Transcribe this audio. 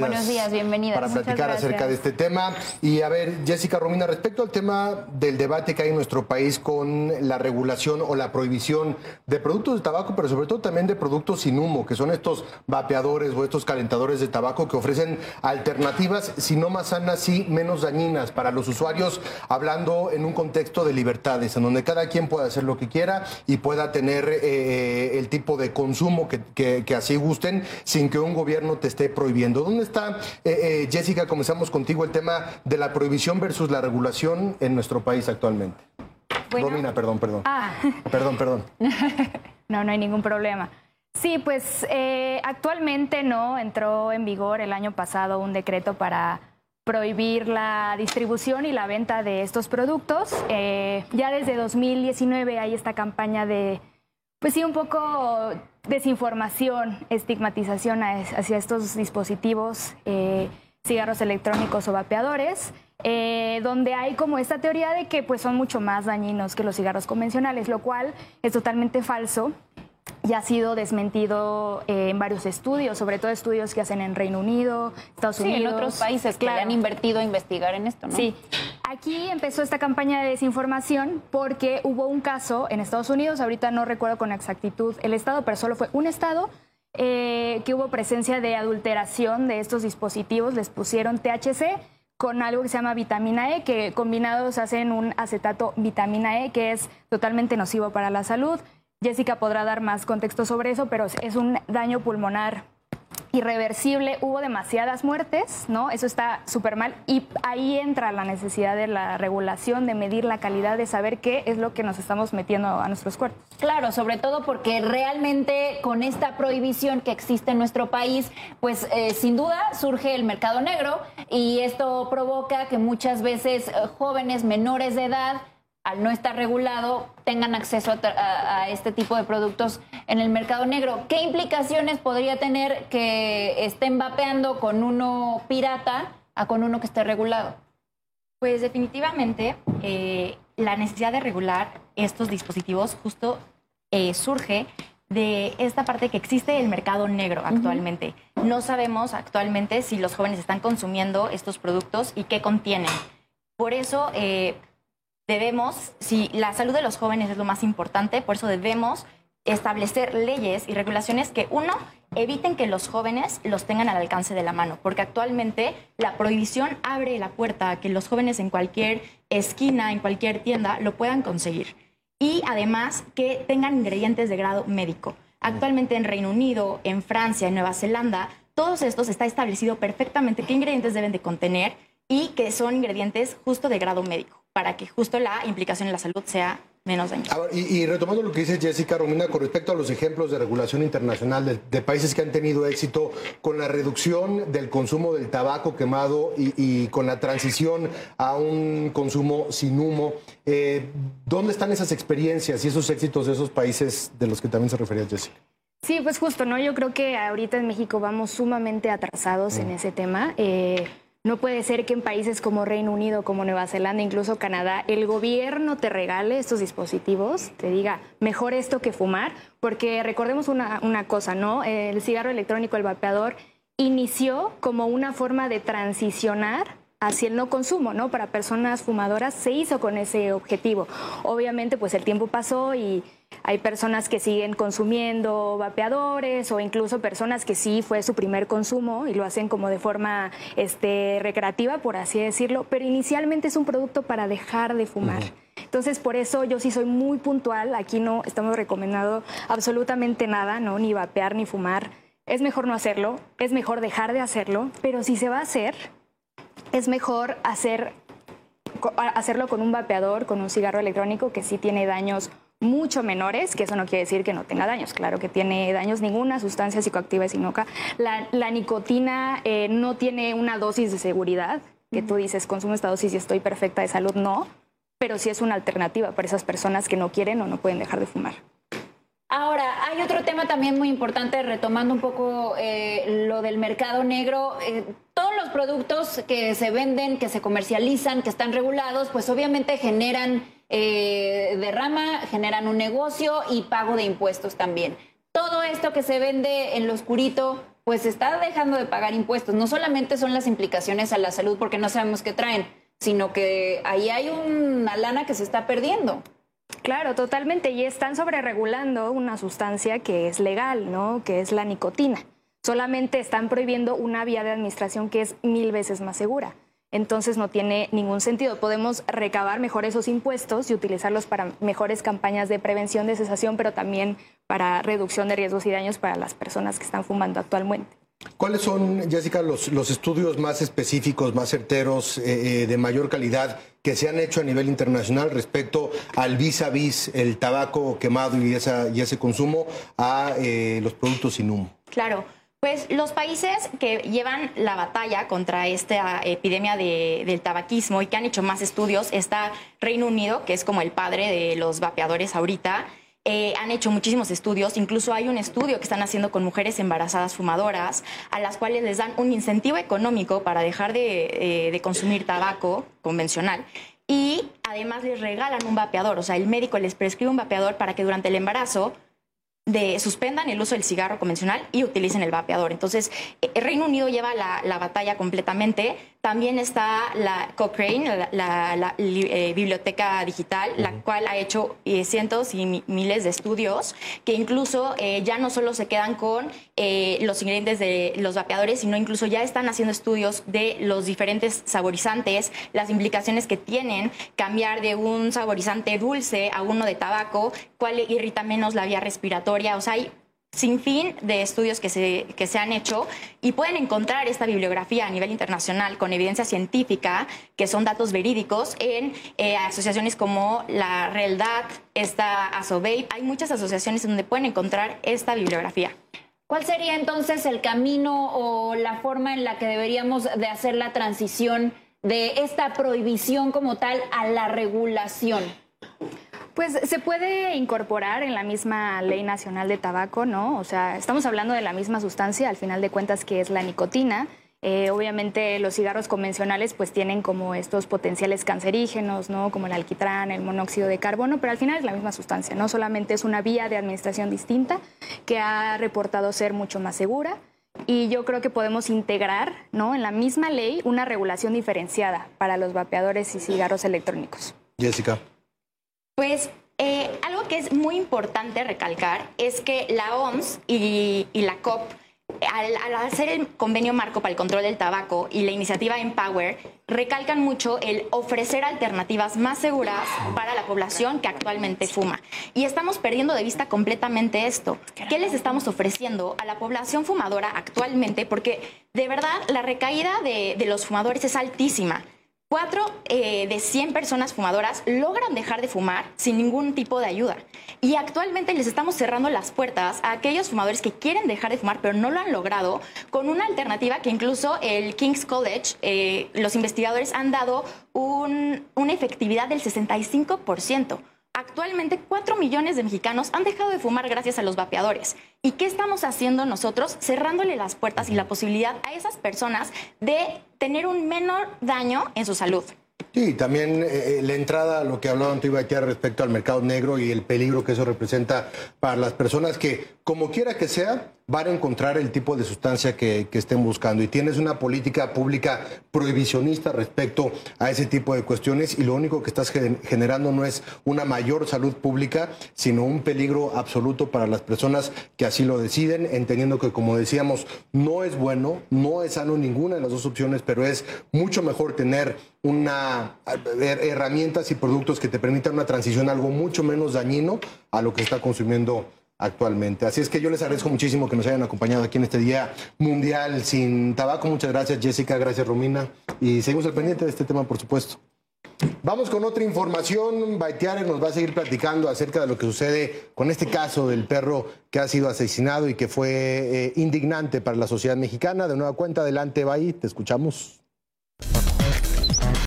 Buenos días, bienvenida. Para platicar acerca de este tema. Y a ver, Jessica Romina, respecto al tema del debate que hay en nuestro país con la regulación o la prohibición de productos de tabaco, pero sobre todo también de productos sin humo, que son estos vapeadores o estos calentadores de tabaco que ofrecen alternativas, si no más sanas, y menos dañinas para los usuarios, hablando en un contexto de libertades, en donde cada quien pueda hacer lo que quiera y pueda tener eh, el tipo de consumo que, que así gusten, sin que un gobierno te esté prohibiendo. ¿Dónde está, eh, eh, Jessica, comenzamos contigo, el tema de la prohibición versus la regulación en nuestro país actualmente? Romina, perdón, perdón. Ah. Perdón, perdón. no, no hay ningún problema. Sí, pues eh, actualmente no entró en vigor el año pasado un decreto para prohibir la distribución y la venta de estos productos. ya desde 2019 hay esta campaña de, pues sí, un poco desinformación, estigmatización hacia estos dispositivos, eh, cigarros electrónicos o vapeadores, eh, donde hay como esta teoría de que pues, son mucho más dañinos que los cigarros convencionales, lo cual es totalmente falso ya ha sido desmentido eh, en varios estudios, sobre todo estudios que hacen en Reino Unido, Estados Unidos. en otros países que han invertido a investigar en esto, ¿no? Sí. Aquí empezó esta campaña de desinformación porque hubo un caso en Estados Unidos, ahorita no recuerdo con exactitud el estado, pero solo fue un estado, eh, que hubo presencia de adulteración de estos dispositivos, les pusieron THC con algo que se llama vitamina E, que combinados hacen un acetato vitamina E, que es totalmente nocivo para la salud. Jessica podrá dar más contexto sobre eso, pero es un daño pulmonar irreversible, hubo demasiadas muertes, ¿no? Eso está súper mal y ahí entra la necesidad de la regulación, de medir la calidad, de saber qué es lo que nos estamos metiendo a nuestros cuerpos. Claro, sobre todo porque realmente con esta prohibición que existe en nuestro país, pues eh, sin duda surge el mercado negro y esto provoca que muchas veces eh, jóvenes menores de edad al no estar regulado, tengan acceso a, este tipo de productos en el mercado negro. ¿Qué implicaciones podría tener que estén vapeando con uno pirata a con uno que esté regulado? Pues definitivamente eh, la necesidad de regular estos dispositivos justo eh, surge de esta parte que existe el mercado negro actualmente. No sabemos actualmente si los jóvenes están consumiendo estos productos y qué contienen. Por eso, eh, debemos, si la salud de los jóvenes es lo más importante, por eso debemos establecer leyes y regulaciones que, uno, eviten que los jóvenes los tengan al alcance de la mano, porque actualmente la prohibición abre la puerta a que los jóvenes en cualquier esquina, en cualquier tienda, lo puedan conseguir. Y además que tengan ingredientes de grado médico. Actualmente en Reino Unido, en Francia, en Nueva Zelanda, todos estos está establecido perfectamente qué ingredientes deben de contener y que son ingredientes justo de grado médico para que justo la implicación en la salud sea menos dañosa. y, retomando lo que dice Jessica Romina con respecto a los ejemplos de regulación internacional de, países que han tenido éxito con la reducción del consumo del tabaco quemado y, con la transición a un consumo sin humo, eh, ¿dónde están esas experiencias y esos éxitos de esos países de los que también se refería Jessica? Sí, pues justo, ¿no? Yo creo que ahorita en México vamos sumamente atrasados en mm. ese tema. Eh, no puede ser que en países como Reino Unido, como Nueva Zelanda, incluso Canadá, el gobierno te regale estos dispositivos, te diga, mejor esto que fumar, porque recordemos una, una cosa, ¿no? El cigarro electrónico, el vapeador, inició como una forma de transicionar hacia el no consumo, ¿no? Para personas fumadoras se hizo con ese objetivo. Obviamente, pues el tiempo pasó y hay personas que siguen consumiendo vapeadores o incluso personas que sí fue su primer consumo y lo hacen como de forma este, recreativa, por así decirlo, pero inicialmente es un producto para dejar de fumar. Entonces, por eso yo sí soy muy puntual. Aquí no estamos recomendando absolutamente nada, ¿no? Ni vapear ni fumar. Es mejor no hacerlo, es mejor dejar de hacerlo, pero si se va a hacer, es mejor hacer, hacerlo con un vapeador, con un cigarro electrónico que sí tiene daños mucho menores, que eso no quiere decir que no tenga daños, claro que tiene daños ninguna sustancia psicoactiva es inoca. La, la nicotina eh, no tiene una dosis de seguridad, que tú dices, consumo esta dosis y estoy perfecta de salud, no, pero sí es una alternativa para esas personas que no quieren o no pueden dejar de fumar. Ahora, hay otro tema también muy importante, retomando un poco eh, lo del mercado negro. Eh, todos los productos que se venden, que se comercializan, que están regulados, pues obviamente generan eh, derrama, generan un negocio y pago de impuestos también. Todo esto que se vende en lo oscurito, pues está dejando de pagar impuestos. No solamente son las implicaciones a la salud porque no sabemos qué traen, sino que ahí hay una lana que se está perdiendo. Claro, totalmente. Y están sobreregulando una sustancia que es legal, ¿no? Que es la nicotina. Solamente están prohibiendo una vía de administración que es mil veces más segura. Entonces no tiene ningún sentido. Podemos recabar mejor esos impuestos y utilizarlos para mejores campañas de prevención de cesación, pero también para reducción de riesgos y daños para las personas que están fumando actualmente. ¿Cuáles son, Jessica, los, estudios más específicos, más certeros, eh, eh, de mayor calidad que se han hecho a nivel internacional respecto al vis a vis, el tabaco quemado y, y ese consumo a eh, los productos sin humo? Claro. Pues los países que llevan la batalla contra esta epidemia del tabaquismo y que han hecho más estudios está Reino Unido, que es como el padre de los vapeadores ahorita. Eh, han hecho muchísimos estudios, incluso hay un estudio que están haciendo con mujeres embarazadas fumadoras, a las cuales les dan un incentivo económico para dejar de, eh, de consumir tabaco convencional y además les regalan un vapeador, o sea, el médico les prescribe un vapeador para que durante el embarazo de suspendan el uso del cigarro convencional y utilicen el vapeador. Entonces, el eh, Reino Unido lleva la, batalla completamente. También está la Cochrane, la, eh, biblioteca digital, la cual ha hecho eh, cientos y miles de estudios que incluso ya no solo se quedan con los ingredientes de los vapeadores, sino incluso ya están haciendo estudios de los diferentes saborizantes, las implicaciones que tienen cambiar de un saborizante dulce a uno de tabaco, cuál irrita menos la vía respiratoria. O sea, hay sin fin de estudios que se, que se han hecho y pueden encontrar esta bibliografía a nivel internacional con evidencia científica, que son datos verídicos, en eh, asociaciones como la RELDAT, esta ASOBEI. Hay muchas asociaciones donde pueden encontrar esta bibliografía. ¿Cuál sería entonces el camino o la forma en la que deberíamos de hacer la transición de esta prohibición como tal a la regulación? Pues se puede incorporar en la misma ley nacional de tabaco, ¿no? O sea, estamos hablando de la misma sustancia, al final de cuentas, que es la nicotina. Eh, obviamente los cigarros convencionales pues tienen como estos potenciales cancerígenos, ¿no? Como el alquitrán, el monóxido de carbono, pero al final es la misma sustancia, ¿no? Solamente es una vía de administración distinta que ha reportado ser mucho más segura y yo creo que podemos integrar, ¿no? En la misma ley una regulación diferenciada para los vapeadores y cigarros electrónicos. Jessica. Pues eh, algo que es muy importante recalcar es que la OMS y, la COP, al, hacer el convenio marco para el control del tabaco y la iniciativa Empower, recalcan mucho el ofrecer alternativas más seguras para la población que actualmente fuma. Y estamos perdiendo de vista completamente esto. ¿Qué les estamos ofreciendo a la población fumadora actualmente? Porque de verdad la recaída de los fumadores es altísima. Cuatro eh, de 100 personas fumadoras logran dejar de fumar sin ningún tipo de ayuda. Y actualmente les estamos cerrando las puertas a aquellos fumadores que quieren dejar de fumar pero no lo han logrado con una alternativa que incluso el King's College, eh, los investigadores han dado una efectividad del 65%. Actualmente 4 millones de mexicanos han dejado de fumar gracias a los vapeadores. ¿Y qué estamos haciendo nosotros? Cerrándole las puertas y la posibilidad a esas personas de tener un menor daño en su salud. Sí, también eh, eh, la entrada lo que hablaba Antonio respecto al mercado negro y el peligro que eso representa para las personas que, como quiera que sea, van a encontrar el tipo de sustancia que, estén buscando. Y tienes una política pública prohibicionista respecto a ese tipo de cuestiones y lo único que estás generando no es una mayor salud pública, sino un peligro absoluto para las personas que así lo deciden, entendiendo que, como decíamos, no es bueno, no es sano ninguna de las dos opciones, pero es mucho mejor tener una herramientas y productos que te permitan una transición algo mucho menos dañino a lo que está consumiendo actualmente. Así es que yo les agradezco muchísimo que nos hayan acompañado aquí en este Día Mundial sin Tabaco. Muchas gracias Jessica, gracias Romina y seguimos al pendiente de este tema, por supuesto. Vamos con otra información. Baitiare nos va a seguir platicando acerca de lo que sucede con este caso del perro que ha sido asesinado y que fue eh, indignante para la sociedad mexicana. De nueva cuenta, adelante, Bay, te escuchamos.